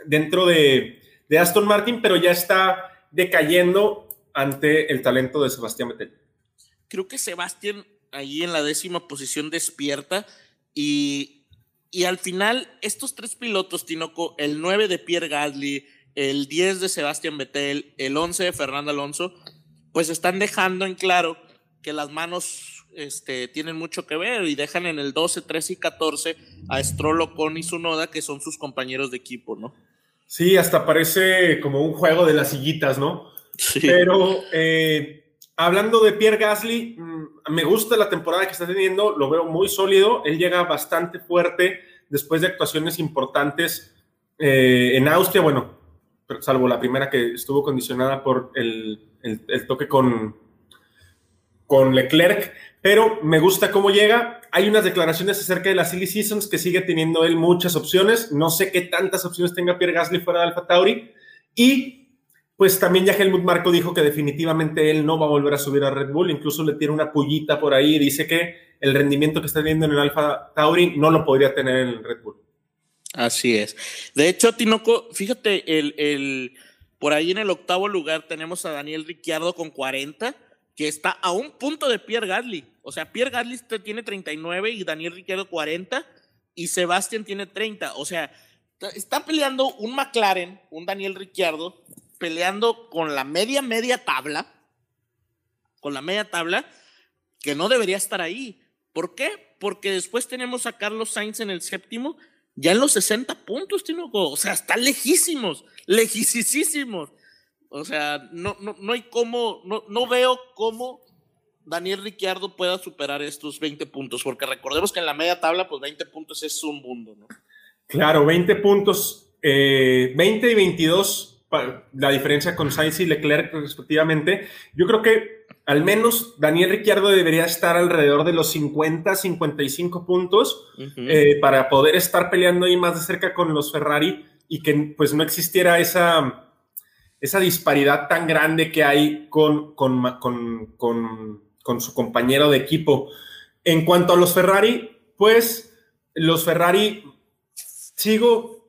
dentro de, de Aston Martin, pero ya está decayendo ante el talento de Sebastián Vettel. Creo que Sebastián ahí en la décima posición despierta y, y al final estos tres pilotos, Tinoco, el 9 de Pierre Gasly, el 10 de Sebastián Vettel, el 11 de Fernando Alonso, pues están dejando en claro que las manos este, tienen mucho que ver y dejan en el 12, 13 y 14 a Stroll, Ocon y Sunoda, que son sus compañeros de equipo, ¿no? Sí, hasta parece como un juego de las sillitas, ¿no? Sí. Pero eh, hablando de Pierre Gasly, mm, me gusta la temporada que está teniendo, lo veo muy sólido, él llega bastante fuerte después de actuaciones importantes eh, en Austria, bueno, salvo la primera que estuvo condicionada por el, el toque con, con Leclerc, pero me gusta cómo llega hay unas declaraciones acerca de las Silly Seasons que sigue teniendo él muchas opciones. No sé qué tantas opciones tenga Pierre Gasly fuera de Alfa Tauri. Y pues también ya Helmut Marco dijo que definitivamente él no va a volver a subir a Red Bull. Incluso le tiene una pullita por ahí y dice que el rendimiento que está teniendo en el Alfa Tauri no lo podría tener en el Red Bull. Así es. De hecho, Tinoco, fíjate, el, el, por ahí en el octavo lugar tenemos a Daniel Ricciardo con 40 que está a un punto de Pierre Gasly. O sea, Pierre Gasly tiene 39 y Daniel Ricciardo 40 y Sebastián tiene 30. O sea, está peleando un McLaren, un Daniel Ricciardo, peleando con la media, media tabla, con la media tabla, que no debería estar ahí. ¿Por qué? Porque después tenemos a Carlos Sainz en el séptimo, ya en los 60 puntos, o sea, está lejísimos, lejísimos. O sea, no, no, no hay cómo, no, no veo cómo Daniel Ricciardo pueda superar estos 20 puntos, porque recordemos que en la media tabla, pues 20 puntos es un mundo, ¿no? Claro, 20 puntos, 20 eh, y 22, la diferencia con Sainz y Leclerc respectivamente. Yo creo que al menos Daniel Ricciardo debería estar alrededor de los 50, 55 puntos eh, para poder estar peleando ahí más de cerca con los Ferrari y que pues no existiera esa, esa disparidad tan grande que hay con, con, con, con, su compañero de equipo. En cuanto a los Ferrari, pues los Ferrari sigo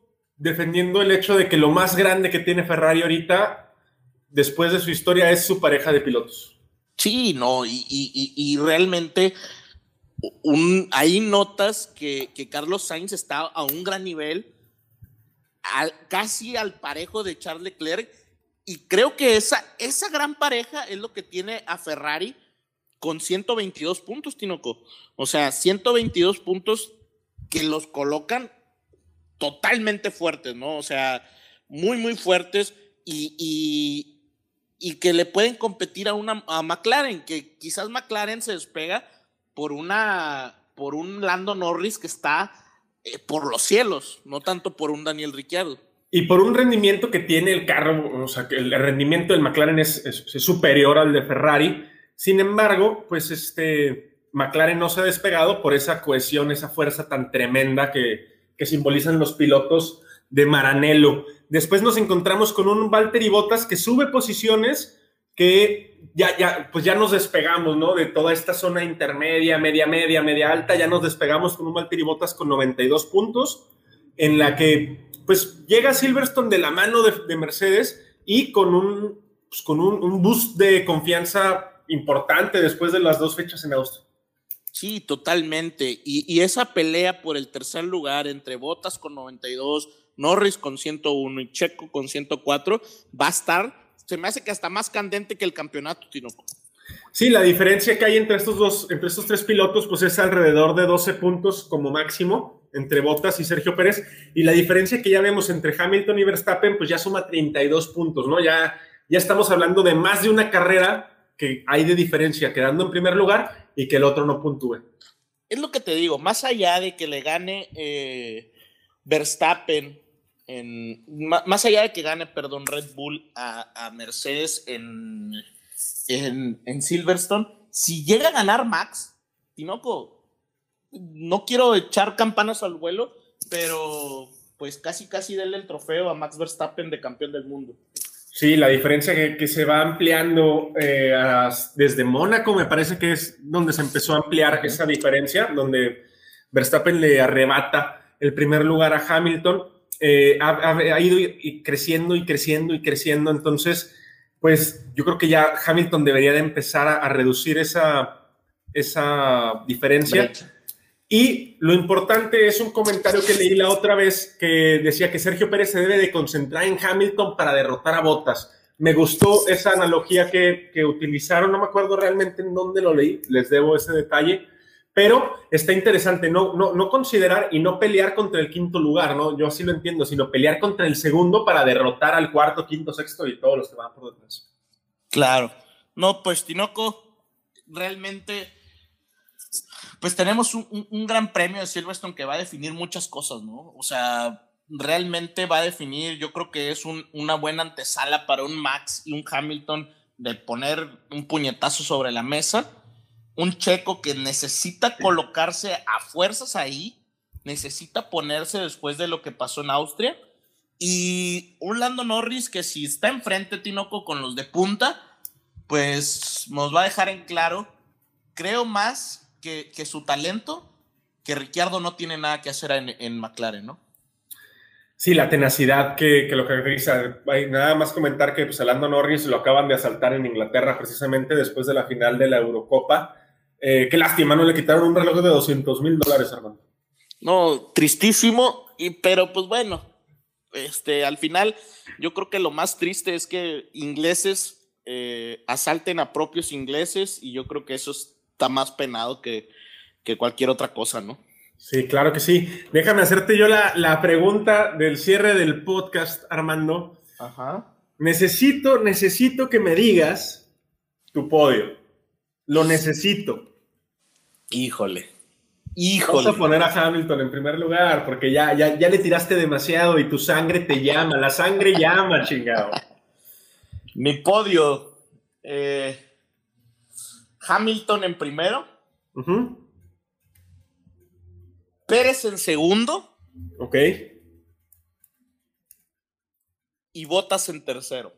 defendiendo el hecho de que lo más grande que tiene Ferrari ahorita, después de su historia, es su pareja de pilotos. Sí, no, y, realmente un, hay notas que, Carlos Sainz está a un gran nivel, casi al parejo de Charles Leclerc, y creo que esa, esa gran pareja es lo que tiene a Ferrari con 122 puntos, Tinoco. O sea, 122 puntos que los colocan totalmente fuertes, ¿no? O sea, muy, muy fuertes y, y, que le pueden competir a, una, a McLaren, que quizás McLaren se despega por, una, por un Lando Norris que está eh, por los cielos, no tanto por un Daniel Ricciardo. Y por un rendimiento que tiene el carro, o sea, que el rendimiento del McLaren es, es, superior al de Ferrari. Sin embargo, pues este McLaren no se ha despegado por esa cohesión, esa fuerza tan tremenda que, que simbolizan los pilotos de Maranello. Después nos encontramos con un Valtteri Bottas que sube posiciones que ya, ya, pues ya nos despegamos, ¿no? De toda esta zona intermedia, media, media, media alta, ya nos despegamos con un Valtteri Bottas con 92 puntos, en la que, pues, llega Silverstone de la mano de, Mercedes y con un, pues, con un, un boost de confianza importante después de las dos fechas en Austria. Sí, totalmente. Y, esa pelea por el tercer lugar entre Botas con 92, Norris con 101 y Checo con 104 va a estar, se me hace que hasta más candente que el campeonato, Tinoco. Sí, la diferencia que hay entre estos dos, entre estos tres pilotos, pues es alrededor de 12 puntos como máximo entre Botas y Sergio Pérez. Y la diferencia que ya vemos entre Hamilton y Verstappen, pues ya suma 32 puntos, ¿no? Ya, ya estamos hablando de más de una carrera que hay de diferencia quedando en primer lugar y que el otro no puntúe. Es lo que te digo, más allá de que le gane eh, Verstappen, en, más allá de que gane, perdón, Red Bull a, Mercedes en, en, Silverstone, si llega a ganar Max, Tinoco, no quiero echar campanas al vuelo, pero pues casi casi denle el trofeo a Max Verstappen de campeón del mundo. Sí, la diferencia que, que se va ampliando eh, desde Mónaco, me parece que es donde se empezó a ampliar esa diferencia, donde Verstappen le arrebata el primer lugar a Hamilton, eh, ha, ido creciendo y creciendo y creciendo, entonces, pues yo creo que ya Hamilton debería de empezar a, reducir esa, esa diferencia. Y lo importante es un comentario que leí la otra vez que decía que Sergio Pérez se debe de concentrar en Hamilton para derrotar a Bottas. Me gustó esa analogía que, utilizaron, no me acuerdo realmente en dónde lo leí, les debo ese detalle, pero está interesante no, no, no considerar y no pelear contra el quinto lugar, ¿no? Yo así lo entiendo, sino pelear contra el segundo para derrotar al cuarto, quinto, sexto y todos los que van por detrás. Claro. No, pues Tinoco, realmente pues tenemos un, gran premio de Silverstone que va a definir muchas cosas, ¿no? O sea, realmente va a definir, yo creo que es una buena antesala para un Max y un Hamilton de poner un puñetazo sobre la mesa. Un checo que necesita colocarse a fuerzas ahí, necesita ponerse después de lo que pasó en Austria. Y un Lando Norris que si está enfrente, Tinoco, con los de punta, pues nos va a dejar en claro, creo más que, su talento, que Ricciardo no tiene nada que hacer en, McLaren, ¿no? Sí, la tenacidad que, que lo caracteriza. Nada más comentar que pues, Lando Norris lo acaban de asaltar en Inglaterra precisamente después de la final de la Eurocopa. Eh, qué lástima, no le quitaron un reloj de 200 mil dólares, hermano. No, tristísimo, y, pero pues bueno, este, al final yo creo que lo más triste es que ingleses eh, asalten a propios ingleses y yo creo que eso es está más penado que, cualquier otra cosa, ¿no? Sí, claro que sí. Déjame hacerte yo la, pregunta del cierre del podcast, Armando. Ajá. Necesito, necesito que me digas tu podio. Lo necesito. Híjole. Híjole. Vamos a poner a Hamilton en primer lugar, porque ya, ya, ya le tiraste demasiado y tu sangre te llama. La sangre llama, chingado. Mi podio. eh, Hamilton en primero. Pérez en segundo. Ok. Y Botas en tercero.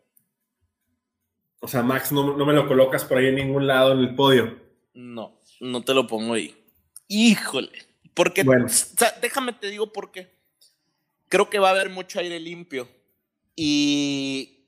O sea, Max, no, no me lo colocas por ahí en ningún lado en el podio. No, no te lo pongo ahí. Híjole. Porque, Bueno. o sea, déjame te digo por qué. Creo que va a haber mucho aire limpio. Y,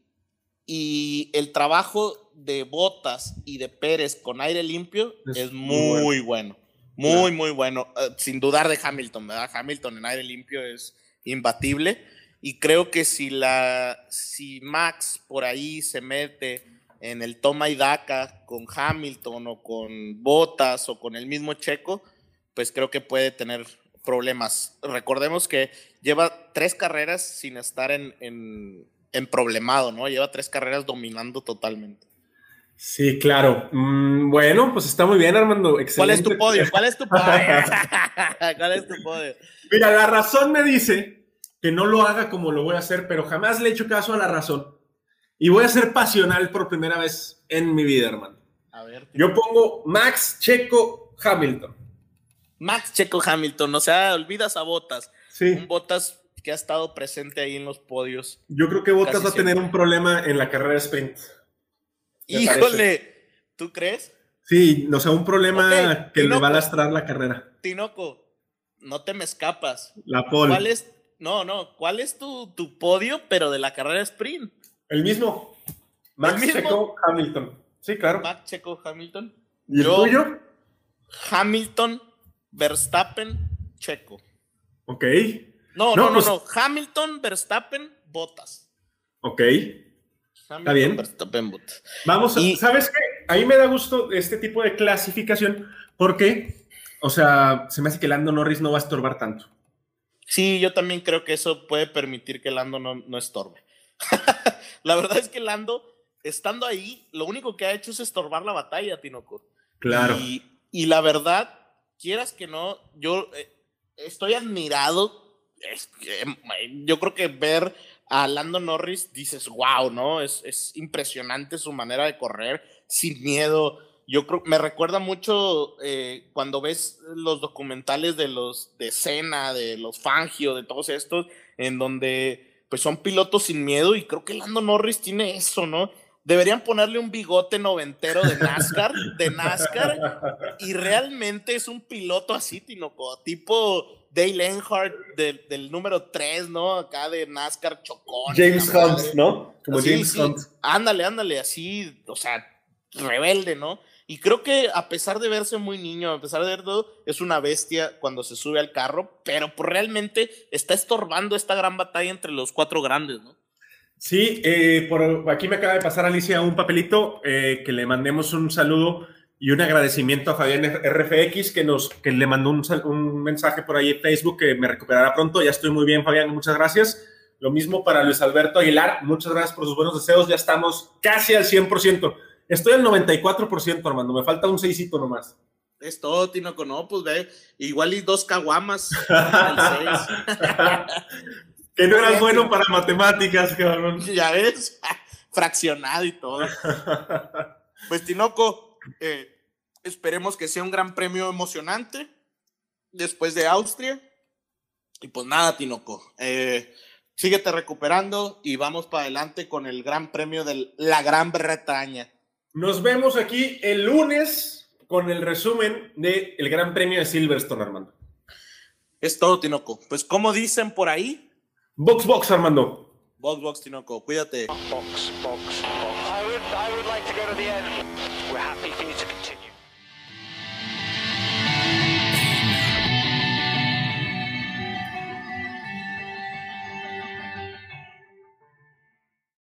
y el trabajo de Botas y de Pérez con aire limpio Es es, muy muy bueno. Muy, muy bueno. Eh, sin dudar de Hamilton, ¿verdad? Hamilton en aire limpio es imbatible. Y creo que si, la, si Max por ahí se mete en el toma y daca con Hamilton o con Botas o con el mismo Checo, pues creo que puede tener problemas. Recordemos que lleva tres carreras sin estar en, en, en problemado, ¿no? Lleva tres carreras dominando totalmente. Sí, claro. Mm, bueno, pues está muy bien, Armando. ¿Cuál es tu podio? ¿Cuál es tu podio? ¿Cuál es tu podio? Mira, la razón me dice que no lo haga como lo voy a hacer, pero jamás le he hecho caso a la razón. Y voy a ser pasional por primera vez en mi vida, hermano. A ver. Yo pongo Max, Checo, Hamilton. Max Checo Hamilton, o sea, olvidas a Botas. Sí. Un Botas que ha estado presente ahí en los podios. Yo creo que Bottas Casi va a tener un problema en la carrera de sprint. Híjole, ¿tú crees? Sí, o sea, un problema que le no, va a lastrar la carrera. Tinoco, no te me escapas. La pole. ¿Cuál es? No, no, ¿cuál es tu, tu podio, pero de la carrera sprint? El mismo. Max, ¿El mismo? Checo, Hamilton. Sí, claro. Max Checo Hamilton. ¿Y el Yo- tuyo? Hamilton, Verstappen, Checo. Ok. No, No, no, no, pues- no. Hamilton, Verstappen, Botas. Ok. Hamilton, bien. Vamos, a- Y- ¿sabes qué? A mí me da gusto este tipo de clasificación porque, o sea, se me hace que Lando Norris no va a estorbar tanto. Sí, yo también creo que eso puede permitir que Lando no, no estorbe. la verdad es que Lando, estando ahí, lo único que ha hecho es estorbar la batalla, Tinoco. Claro. Y, y la verdad, quieras que no, yo eh, estoy admirado. Es eh, yo creo que ver a Lando Norris dices, wow, ¿no? Es, es impresionante su manera de correr sin miedo. Yo creo, me recuerda mucho eh, cuando ves los documentales de los de Senna, de los Fangio, de todos estos, en donde pues son pilotos sin miedo y creo que Lando Norris tiene eso, ¿no? Deberían ponerle un bigote noventero de NASCAR, de NASCAR, y realmente es un piloto así, Tinoco, tipo Dale Earnhardt del, del número 3, ¿no? Acá de NASCAR chocón. James Hunt. ¿no? Como Sí, James sí. Hunt. Ándale, ándale, así, o sea, rebelde, ¿no? Y creo que a pesar de verse muy niño, a pesar de ver todo, es una bestia cuando se sube al carro, pero pues realmente está estorbando esta gran batalla entre los cuatro grandes, ¿no? Sí, eh, por aquí me acaba de pasar Alicia un papelito eh, que le mandemos un saludo y un agradecimiento a Fabián RFX que nos que le mandó un, un mensaje por ahí en Facebook que me recuperará pronto. Ya estoy muy bien, Fabián, muchas gracias. Lo mismo para Luis Alberto Aguilar, muchas gracias por sus buenos deseos. Ya estamos casi al 100%. Estoy al 94%, Armando, me falta un seisito nomás. Es todo, Tinoco, no, pues ve, igual y dos caguamas. que no eras bueno para matemáticas, cabrón. Ya ves, fraccionado y todo. Pues Tinoco, eh, esperemos que sea un gran premio emocionante después de Austria. Y pues nada, Tinoco, eh, síguete recuperando y vamos para adelante con el gran premio de la Gran Bretaña. Nos vemos aquí el lunes con el resumen del Gran Premio de Silverstone, Armando. Es todo, Tinoco. Pues como dicen por ahí, Box Box, Armando. Box Box, Tinoco, cuídate. Box, box, box. I would, I would like to go to the end. We're happy for you to.